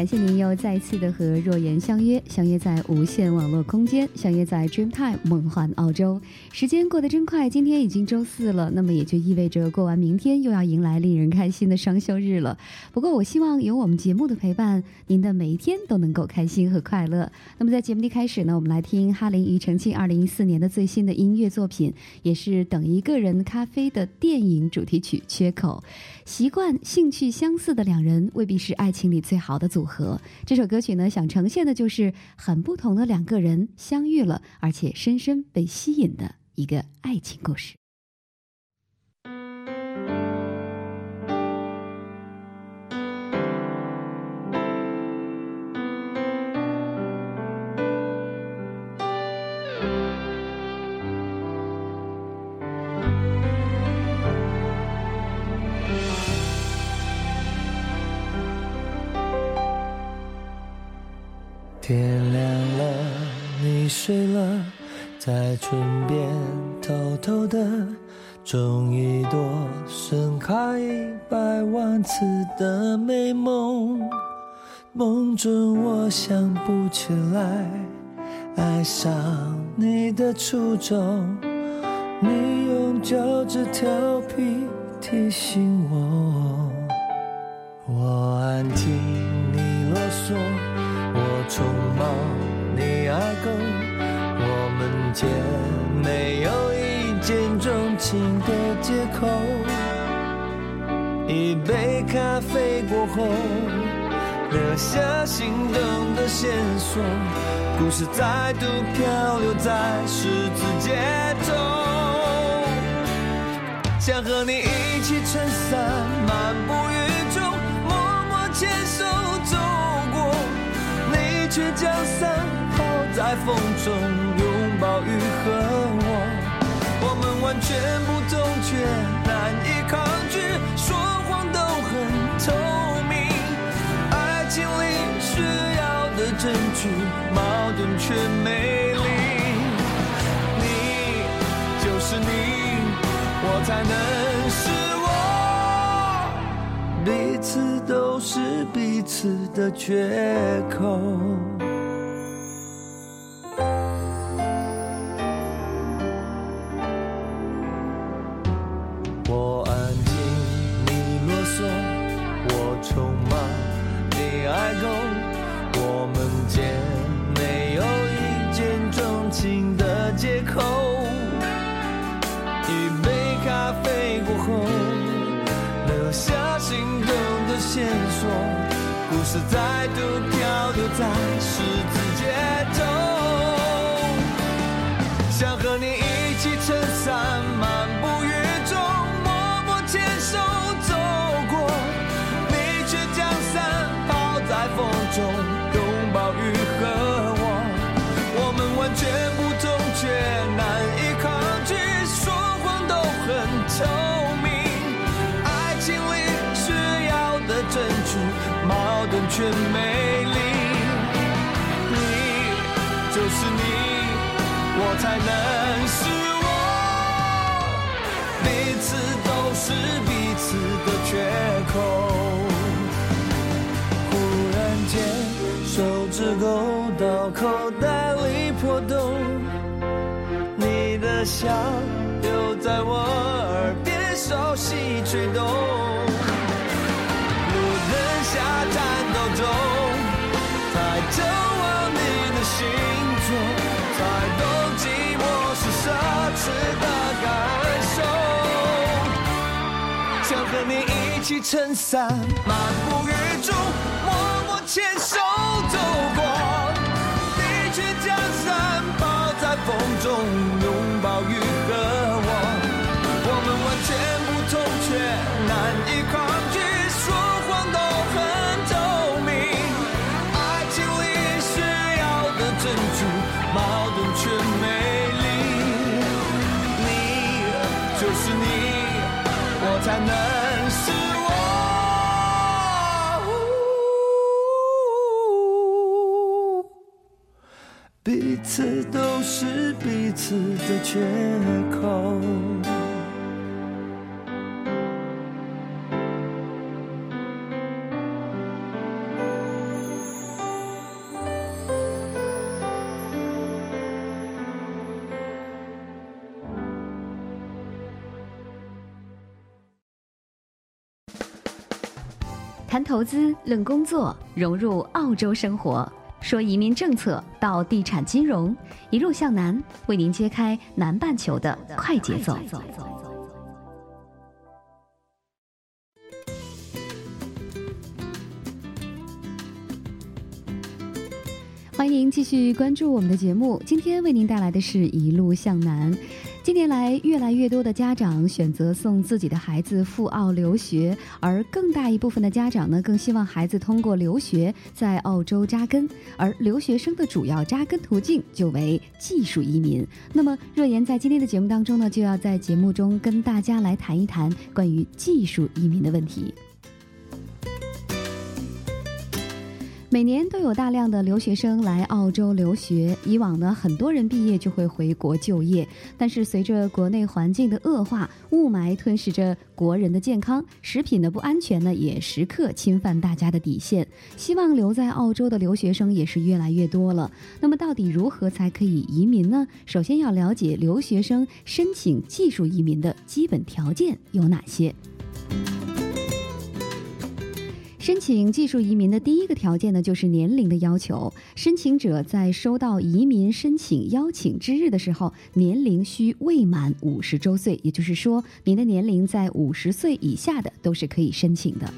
感谢您又再次的和若言相约，相约在无限网络空间，相约在 Dreamtime 梦幻澳洲。时间过得真快，今天已经周四了，那么也就意味着过完明天又要迎来令人开心的双休日了。不过，我希望有我们节目的陪伴，您的每一天都能够开心和快乐。那么，在节目的开始呢，我们来听哈林庾澄庆二零一四年的最新的音乐作品，也是《等一个人咖啡》的电影主题曲《缺口》。习惯、兴趣相似的两人，未必是。爱情里最好的组合，和这首歌曲呢，想呈现的就是很不同的两个人相遇了，而且深深被吸引的一个爱情故事。天亮了，你睡了，在唇边偷偷的种一朵盛开一百万次的美梦。梦中我想不起来爱上你的初衷，你用脚趾调皮提醒我，我安听你啰嗦。匆忙，你爱够，我们间没有一见钟情的借口。一杯咖啡过后，留下心动的线索，故事再度漂流在十字街头。想和你一起撑伞彼此的缺口。就漂流在十字街头，想和你一起撑伞漫步雨中，默默牵手走过，你却将伞抛在风中，完全美丽，你就是你，我才能是我，彼此都是彼此的缺口。忽然间，手指勾到口袋里破洞，你的笑又在我耳边熟悉吹动。斗中，才走完你的星座，才懂寂寞是奢侈的感受。想和你一起撑伞，漫步雨中，默默牵手走过，你却将伞抛在风中，是你，我才能是我。彼此都是彼此的缺口。投资，论工作，融入澳洲生活，说移民政策到地产金融，一路向南，为您揭开南半球的快节奏。欢迎您继续关注我们的节目，今天为您带来的是一路向南。近年来，越来越多的家长选择送自己的孩子赴澳留学，而更大一部分的家长呢，更希望孩子通过留学在澳洲扎根。而留学生的主要扎根途径就为技术移民。那么，若言在今天的节目当中呢，就要在节目中跟大家来谈一谈关于技术移民的问题。每年都有大量的留学生来澳洲留学。以往呢，很多人毕业就会回国就业，但是随着国内环境的恶化，雾霾吞噬着国人的健康，食品的不安全呢，也时刻侵犯大家的底线。希望留在澳洲的留学生也是越来越多了。那么，到底如何才可以移民呢？首先要了解留学生申请技术移民的基本条件有哪些。申请技术移民的第一个条件呢，就是年龄的要求。申请者在收到移民申请邀请之日的时候，年龄需未满五十周岁，也就是说，您的年龄在五十岁以下的都是可以申请的。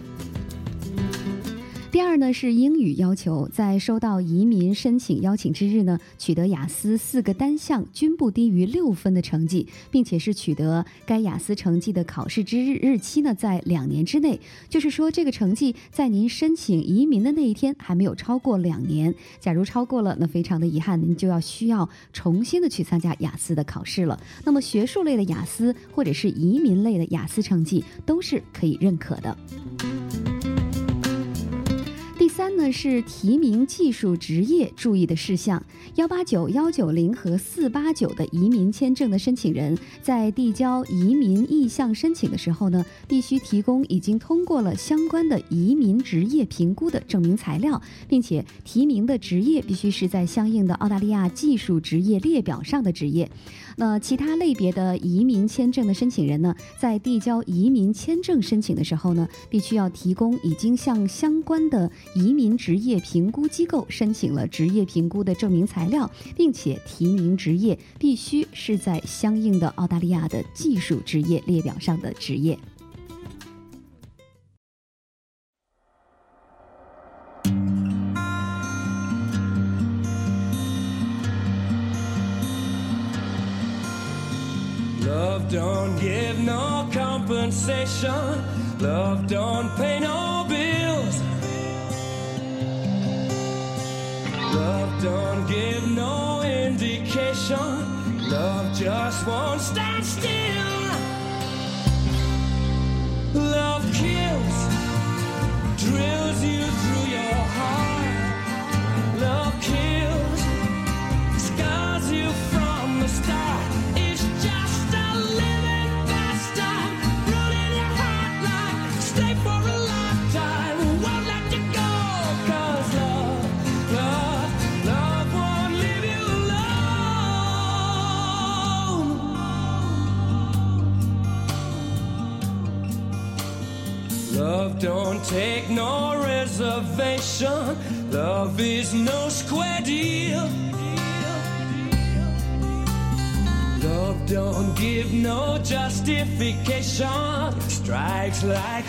第二呢是英语要求，在收到移民申请邀请之日呢，取得雅思四个单项均不低于六分的成绩，并且是取得该雅思成绩的考试之日日期呢在两年之内，就是说这个成绩在您申请移民的那一天还没有超过两年。假如超过了，那非常的遗憾，您就要需要重新的去参加雅思的考试了。那么学术类的雅思或者是移民类的雅思成绩都是可以认可的。三呢是提名技术职业注意的事项，幺八九、幺九零和四八九的移民签证的申请人在递交移民意向申请的时候呢，必须提供已经通过了相关的移民职业评估的证明材料，并且提名的职业必须是在相应的澳大利亚技术职业列表上的职业。那其他类别的移民签证的申请人呢，在递交移民签证申请的时候呢，必须要提供已经向相关的移民职业评估机构申请了职业评估的证明材料，并且提名职业必须是在相应的澳大利亚的技术职业列表上的职业。Love don't give no compensation. Love don't pay no bills. Love don't give no indication. Love just won't stand still. Love kills, drills you through your heart. Love is no square deal. Love don't give no justification. Strikes like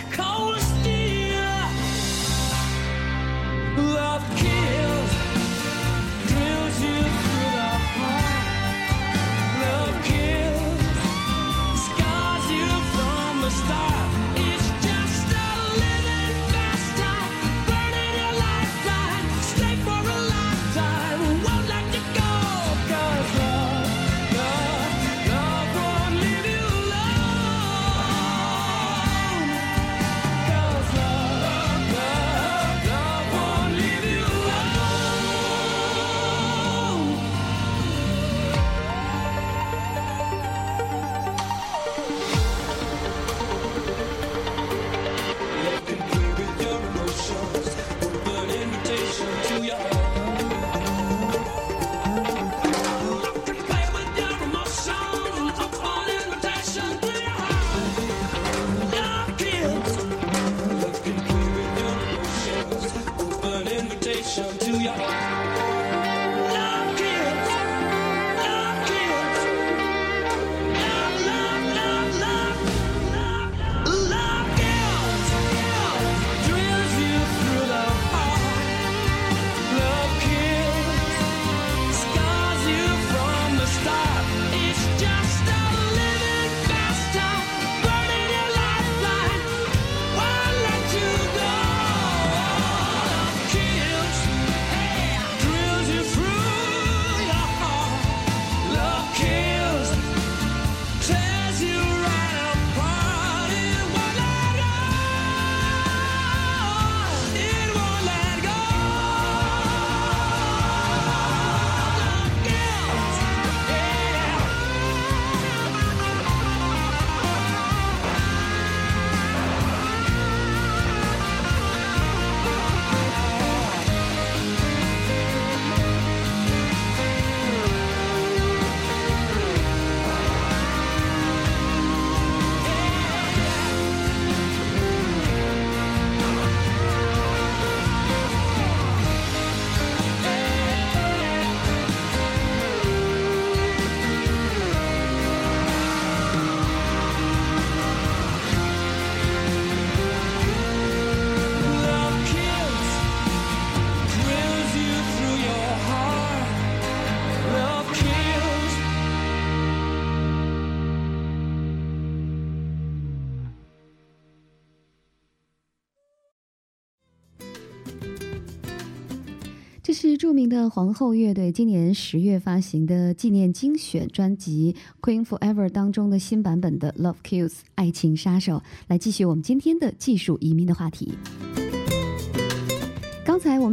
著名的皇后乐队今年十月发行的纪念精选专辑《Queen Forever》当中的新版本的《Love Kills》爱情杀手，来继续我们今天的技术移民的话题。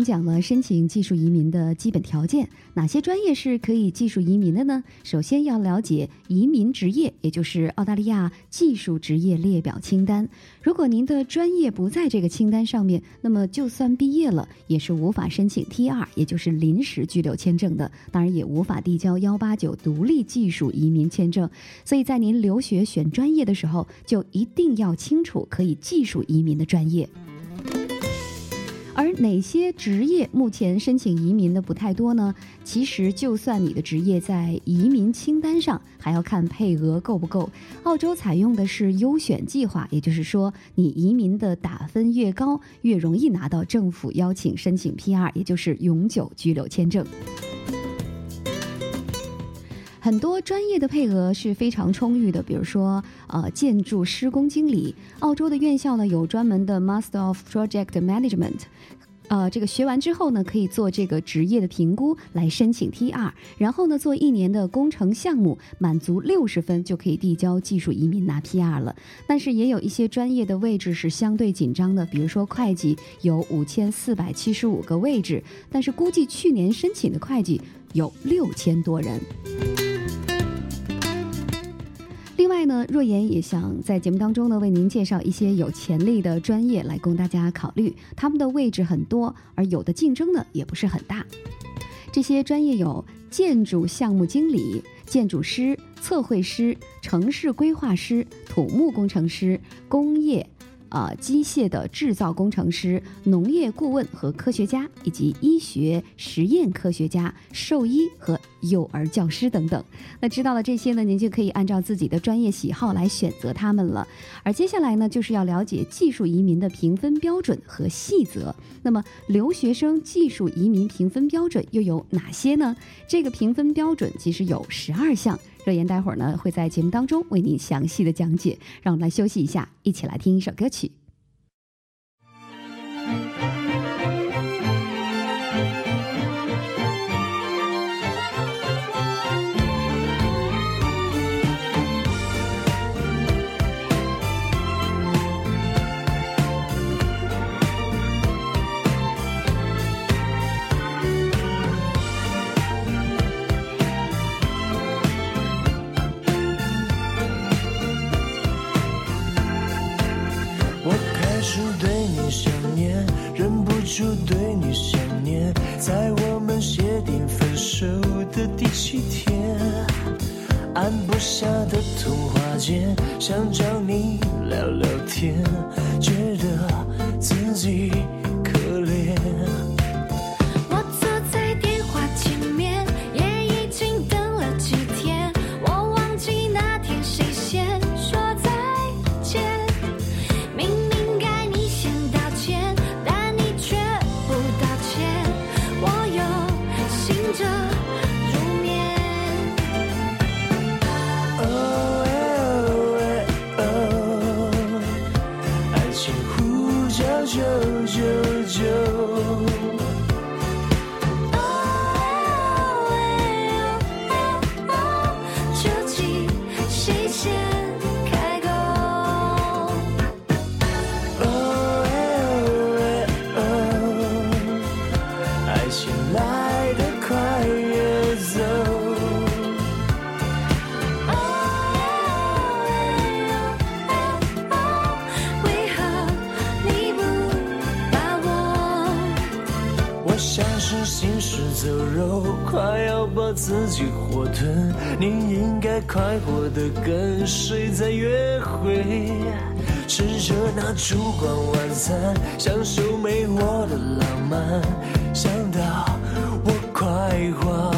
讲了申请技术移民的基本条件，哪些专业是可以技术移民的呢？首先要了解移民职业，也就是澳大利亚技术职业列表清单。如果您的专业不在这个清单上面，那么就算毕业了，也是无法申请 T 二，也就是临时居留签证的，当然也无法递交幺八九独立技术移民签证。所以在您留学选专业的时候，就一定要清楚可以技术移民的专业。而哪些职业目前申请移民的不太多呢？其实，就算你的职业在移民清单上，还要看配额够不够。澳洲采用的是优选计划，也就是说，你移民的打分越高，越容易拿到政府邀请申请 PR，也就是永久居留签证。很多专业的配额是非常充裕的，比如说，呃，建筑施工经理，澳洲的院校呢有专门的 Master of Project Management，呃，这个学完之后呢，可以做这个职业的评估来申请 T 二，然后呢做一年的工程项目，满足六十分就可以递交技术移民拿 PR 了。但是也有一些专业的位置是相对紧张的，比如说会计有五千四百七十五个位置，但是估计去年申请的会计有六千多人。另外呢，若言也想在节目当中呢为您介绍一些有潜力的专业来供大家考虑。他们的位置很多，而有的竞争呢也不是很大。这些专业有建筑项目经理、建筑师、测绘师、城市规划师、土木工程师、工业。呃，机械的制造工程师、农业顾问和科学家，以及医学实验科学家、兽医和幼儿教师等等。那知道了这些呢，您就可以按照自己的专业喜好来选择他们了。而接下来呢，就是要了解技术移民的评分标准和细则。那么，留学生技术移民评分标准又有哪些呢？这个评分标准其实有十二项。热言待会儿呢会在节目当中为您详细的讲解，让我们来休息一下，一起来听一首歌曲。就对你想念，在我们协定分手的第七天，按不下的通话键，想找快活的跟谁在约会，吃着那烛光晚餐，享受没我的浪漫，想到我快活。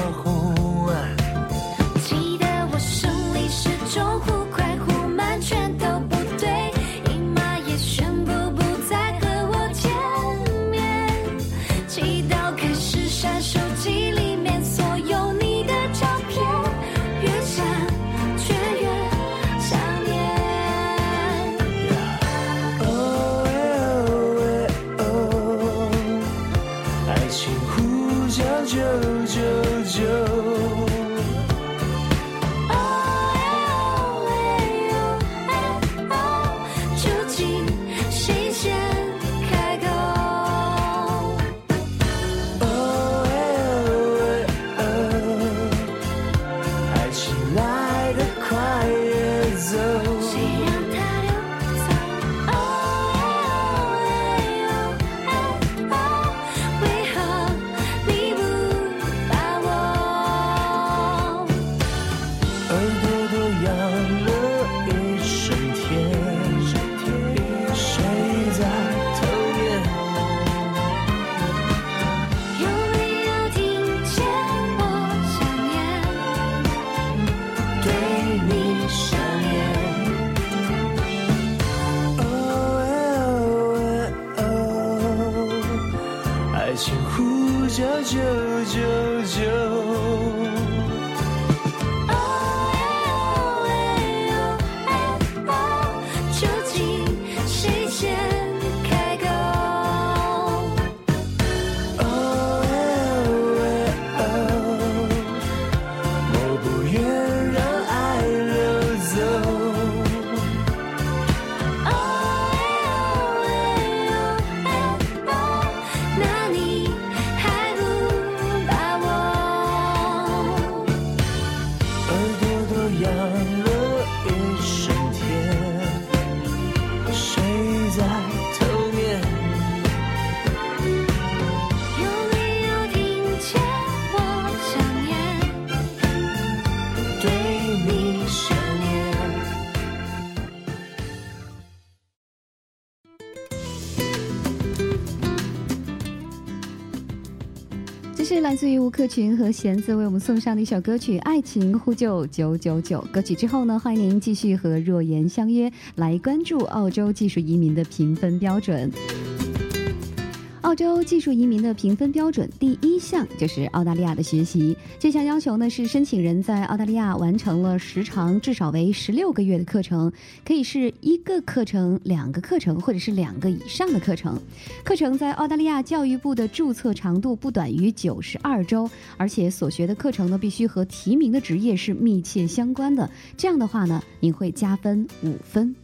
来自于吴克群和弦子为我们送上的一首歌曲《爱情呼救九九九》。歌曲之后呢，欢迎您继续和若言相约，来关注澳洲技术移民的评分标准。澳洲技术移民的评分标准第一项就是澳大利亚的学习。这项要求呢是申请人在澳大利亚完成了时长至少为十六个月的课程，可以是一个课程、两个课程或者是两个以上的课程。课程在澳大利亚教育部的注册长度不短于九十二周，而且所学的课程呢必须和提名的职业是密切相关的。这样的话呢，您会加分五分。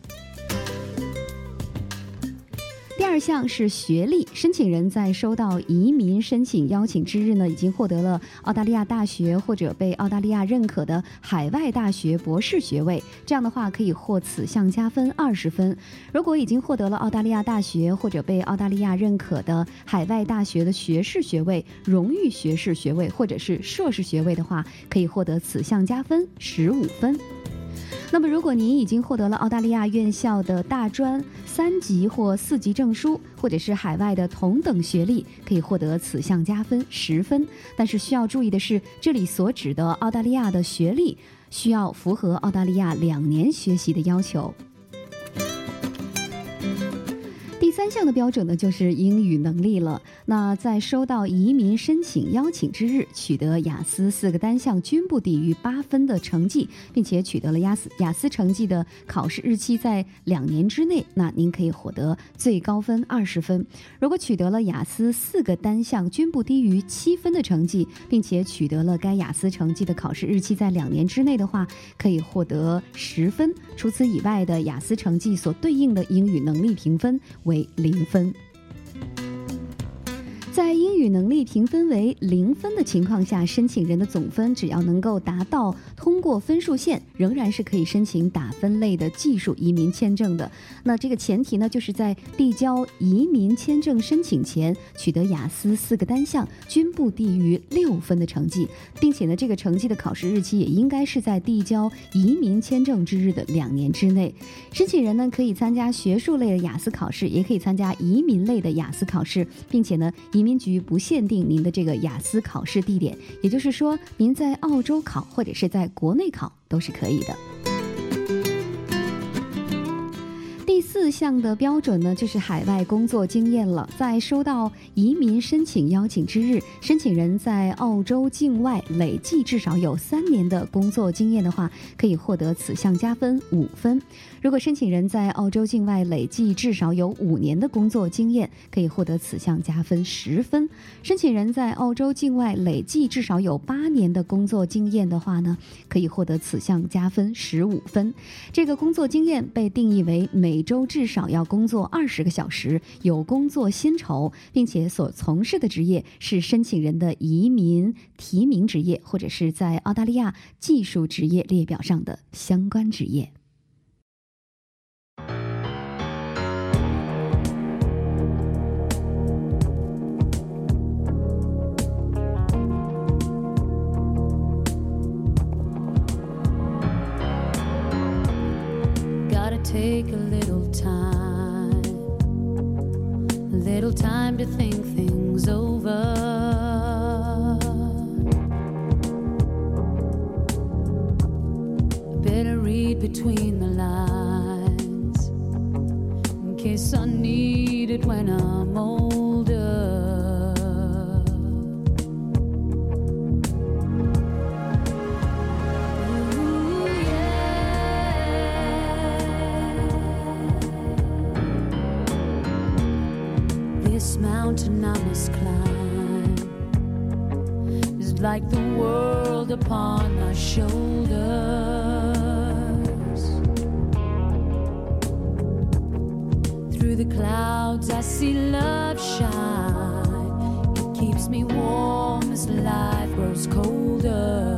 第二项是学历，申请人在收到移民申请邀请之日呢，已经获得了澳大利亚大学或者被澳大利亚认可的海外大学博士学位，这样的话可以获此项加分二十分。如果已经获得了澳大利亚大学或者被澳大利亚认可的海外大学的学士学位、荣誉学士学位或者是硕士学位的话，可以获得此项加分十五分。那么，如果您已经获得了澳大利亚院校的大专三级或四级证书，或者是海外的同等学历，可以获得此项加分十分。但是需要注意的是，这里所指的澳大利亚的学历需要符合澳大利亚两年学习的要求。三项的标准呢，就是英语能力了。那在收到移民申请邀请之日，取得雅思四个单项均不低于八分的成绩，并且取得了雅思雅思成绩的考试日期在两年之内，那您可以获得最高分二十分。如果取得了雅思四个单项均不低于七分的成绩，并且取得了该雅思成绩的考试日期在两年之内的话，可以获得十分。除此以外的雅思成绩所对应的英语能力评分。为零分。在英语能力评分为零分的情况下，申请人的总分只要能够达到通过分数线，仍然是可以申请打分类的技术移民签证的。那这个前提呢，就是在递交移民签证申请前，取得雅思四个单项均不低于六分的成绩，并且呢，这个成绩的考试日期也应该是在递交移民签证之日的两年之内。申请人呢，可以参加学术类的雅思考试，也可以参加移民类的雅思考试，并且呢，移民局不限定您的这个雅思考试地点，也就是说，您在澳洲考或者是在国内考都是可以的。第四项的标准呢，就是海外工作经验了。在收到移民申请邀请之日，申请人在澳洲境外累计至少有三年的工作经验的话，可以获得此项加分五分。如果申请人在澳洲境外累计至少有五年的工作经验，可以获得此项加分十分。申请人在澳洲境外累计至少有八年的工作经验的话呢，可以获得此项加分十五分。这个工作经验被定义为每每周至少要工作二十个小时，有工作薪酬，并且所从事的职业是申请人的移民提名职业，或者是在澳大利亚技术职业列表上的相关职业。Take a little time, a little time to think things over. Better read between the lines in case I need it when I'm older. Like the world upon my shoulders. Through the clouds, I see love shine. It keeps me warm as life grows colder.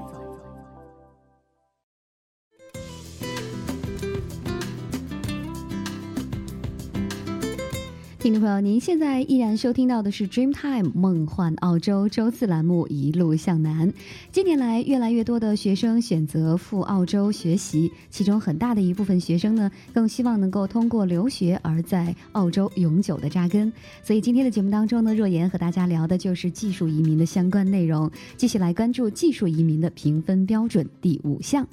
听众朋友，您现在依然收听到的是 Dreamtime 梦幻澳洲周四栏目《一路向南》。近年来，越来越多的学生选择赴澳洲学习，其中很大的一部分学生呢，更希望能够通过留学而在澳洲永久的扎根。所以今天的节目当中呢，若言和大家聊的就是技术移民的相关内容，继续来关注技术移民的评分标准第五项。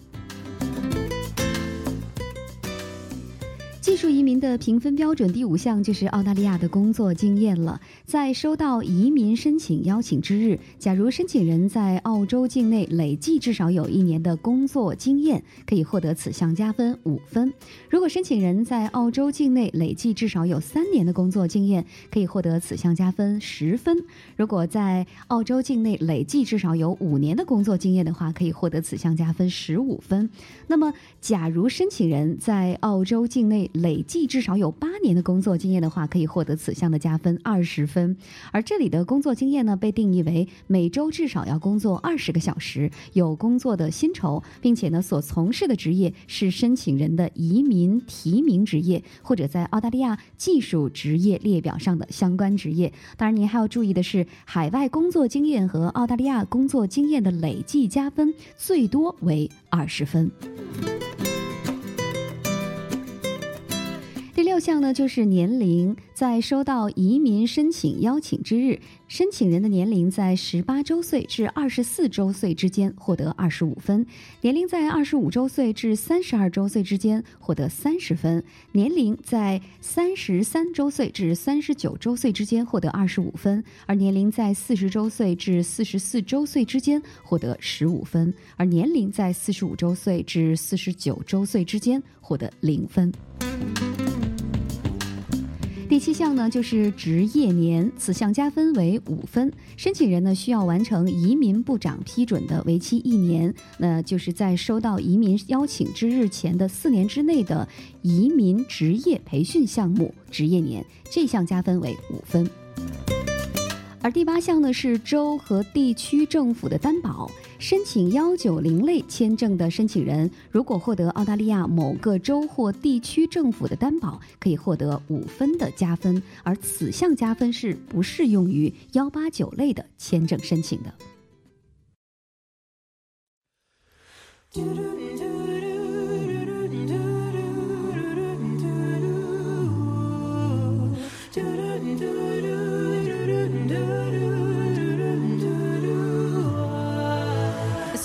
技术移民的评分标准第五项就是澳大利亚的工作经验了。在收到移民申请邀请之日，假如申请人在澳洲境内累计至少有一年的工作经验，可以获得此项加分五分；如果申请人在澳洲境内累计至少有三年的工作经验，可以获得此项加分十分；如果在澳洲境内累计至少有五年的工作经验的话，可以获得此项加分十五分。那么，假如申请人在澳洲境内累计至少有八年的工作经验的话，可以获得此项的加分二十分。而这里的工作经验呢，被定义为每周至少要工作二十个小时，有工作的薪酬，并且呢，所从事的职业是申请人的移民提名职业，或者在澳大利亚技术职业列表上的相关职业。当然，您还要注意的是，海外工作经验和澳大利亚工作经验的累计加分最多为二十分。六六项呢，就是年龄，在收到移民申请邀请之日，申请人的年龄在十八周岁至二十四周岁之间获得二十五分，年龄在二十五周岁至三十二周岁之间获得三十分，年龄在三十三周岁至三十九周岁之间获得二十五分，而年龄在四十周岁至四十四周岁之间获得十五分，而年龄在四十五周岁至四十九周岁之间获得零分。第七项呢，就是职业年，此项加分为五分。申请人呢需要完成移民部长批准的为期一年，那就是在收到移民邀请之日前的四年之内的移民职业培训项目职业年，这项加分为五分。而第八项呢是州和地区政府的担保。申请幺九零类签证的申请人，如果获得澳大利亚某个州或地区政府的担保，可以获得五分的加分，而此项加分是不适用于幺八九类的签证申请的。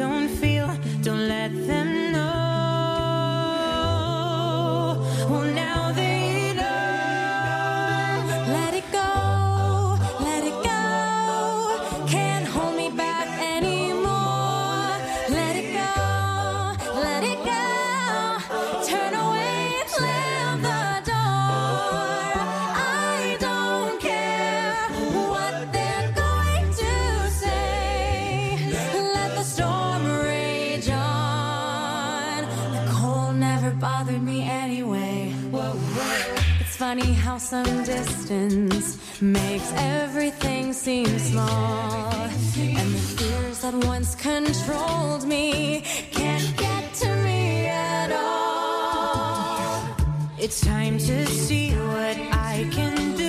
Don't feel, some distance makes everything seem small. And the fears that once controlled me can't get to me at all. It's time to see what I can do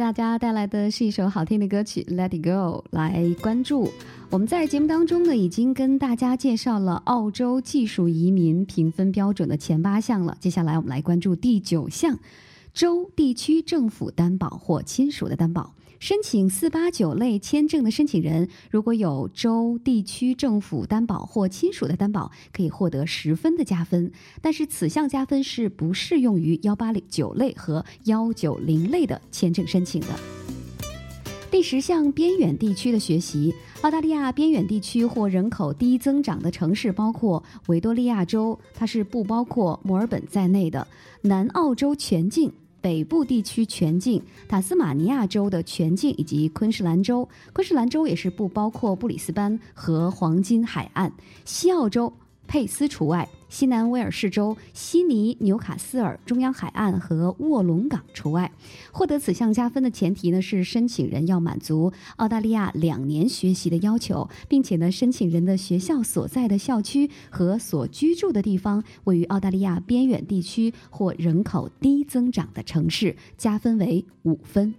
大家带来的是一首好听的歌曲《Let It Go》，来关注。我们在节目当中呢，已经跟大家介绍了澳洲技术移民评分标准的前八项了。接下来我们来关注第九项：州、地区政府担保或亲属的担保。申请四八九类签证的申请人，如果有州、地区政府担保或亲属的担保，可以获得十分的加分。但是此项加分是不适用于幺八零九类和幺九零类的签证申请的。第十项边远地区的学习，澳大利亚边远地区或人口低增长的城市包括维多利亚州，它是不包括墨尔本在内的；南澳洲全境、北部地区全境、塔斯马尼亚州的全境以及昆士兰州。昆士兰州也是不包括布里斯班和黄金海岸。西澳洲佩斯除外。西南威尔士州悉尼、纽卡斯尔、中央海岸和卧龙岗除外。获得此项加分的前提呢是申请人要满足澳大利亚两年学习的要求，并且呢申请人的学校所在的校区和所居住的地方位于澳大利亚边远地区或人口低增长的城市，加分为五分。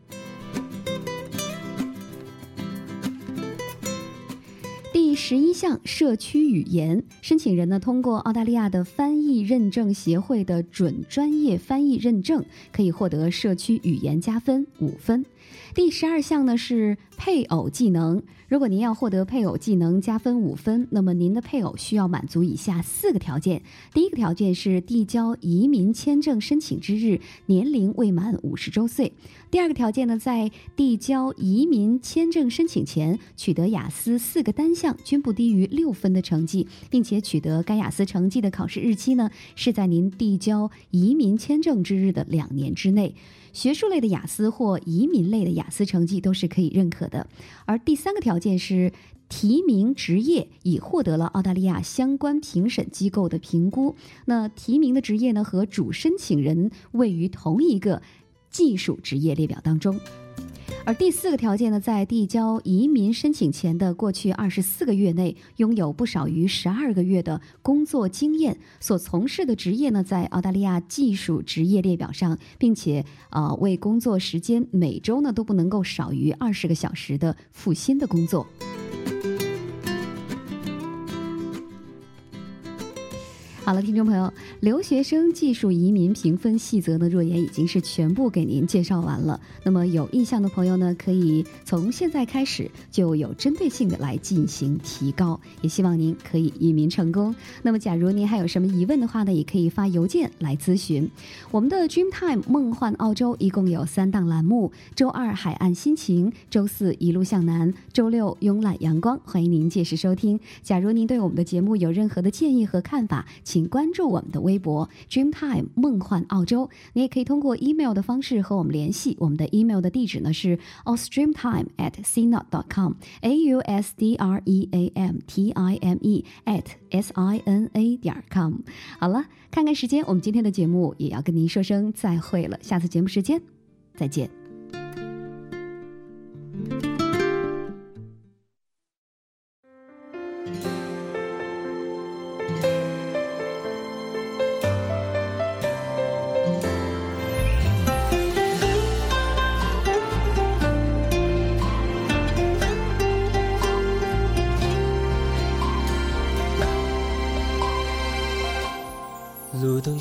十一项社区语言，申请人呢通过澳大利亚的翻译认证协会的准专业翻译认证，可以获得社区语言加分五分。第十二项呢是配偶技能，如果您要获得配偶技能加分五分，那么您的配偶需要满足以下四个条件：第一个条件是递交移民签证申请之日年龄未满五十周岁；第二个条件呢，在递交移民签证申请前取得雅思四个单项均不低于六分的成绩，并且取得该雅思成绩的考试日期呢是在您递交移民签证之日的两年之内。学术类的雅思或移民类的雅思成绩都是可以认可的。而第三个条件是提名职业已获得了澳大利亚相关评审机构的评估。那提名的职业呢和主申请人位于同一个技术职业列表当中。而第四个条件呢，在递交移民申请前的过去二十四个月内，拥有不少于十二个月的工作经验，所从事的职业呢，在澳大利亚技术职业列表上，并且呃为工作时间每周呢都不能够少于二十个小时的付薪的工作。好了，听众朋友，留学生技术移民评分细则呢，若言已经是全部给您介绍完了。那么有意向的朋友呢，可以从现在开始就有针对性的来进行提高。也希望您可以移民成功。那么，假如您还有什么疑问的话呢，也可以发邮件来咨询。我们的 Dreamtime 梦幻澳洲一共有三档栏目：周二海岸心情，周四一路向南，周六慵懒阳光。欢迎您届时收听。假如您对我们的节目有任何的建议和看法，请关注我们的微博 Dreamtime 梦幻澳洲。你也可以通过 email 的方式和我们联系。我们的 email 的地址呢是 ausdreamtime at cnot.com，a u s d r e a m t i m e at s i n a 点 com。好了，看看时间，我们今天的节目也要跟您说声再会了。下次节目时间再见。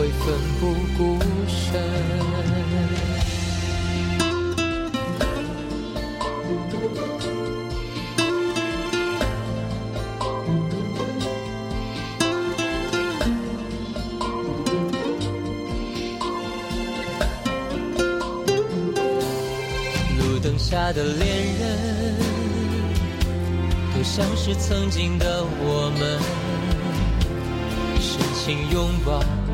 会奋不顾身。路灯下的恋人，都像是曾经的我们，深情拥抱、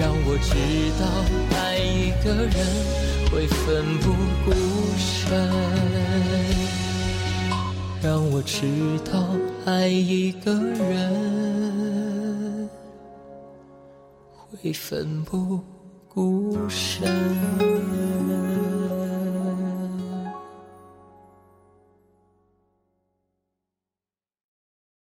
让我知道爱一个人会奋不顾身。让我知道爱一个人会奋不顾身。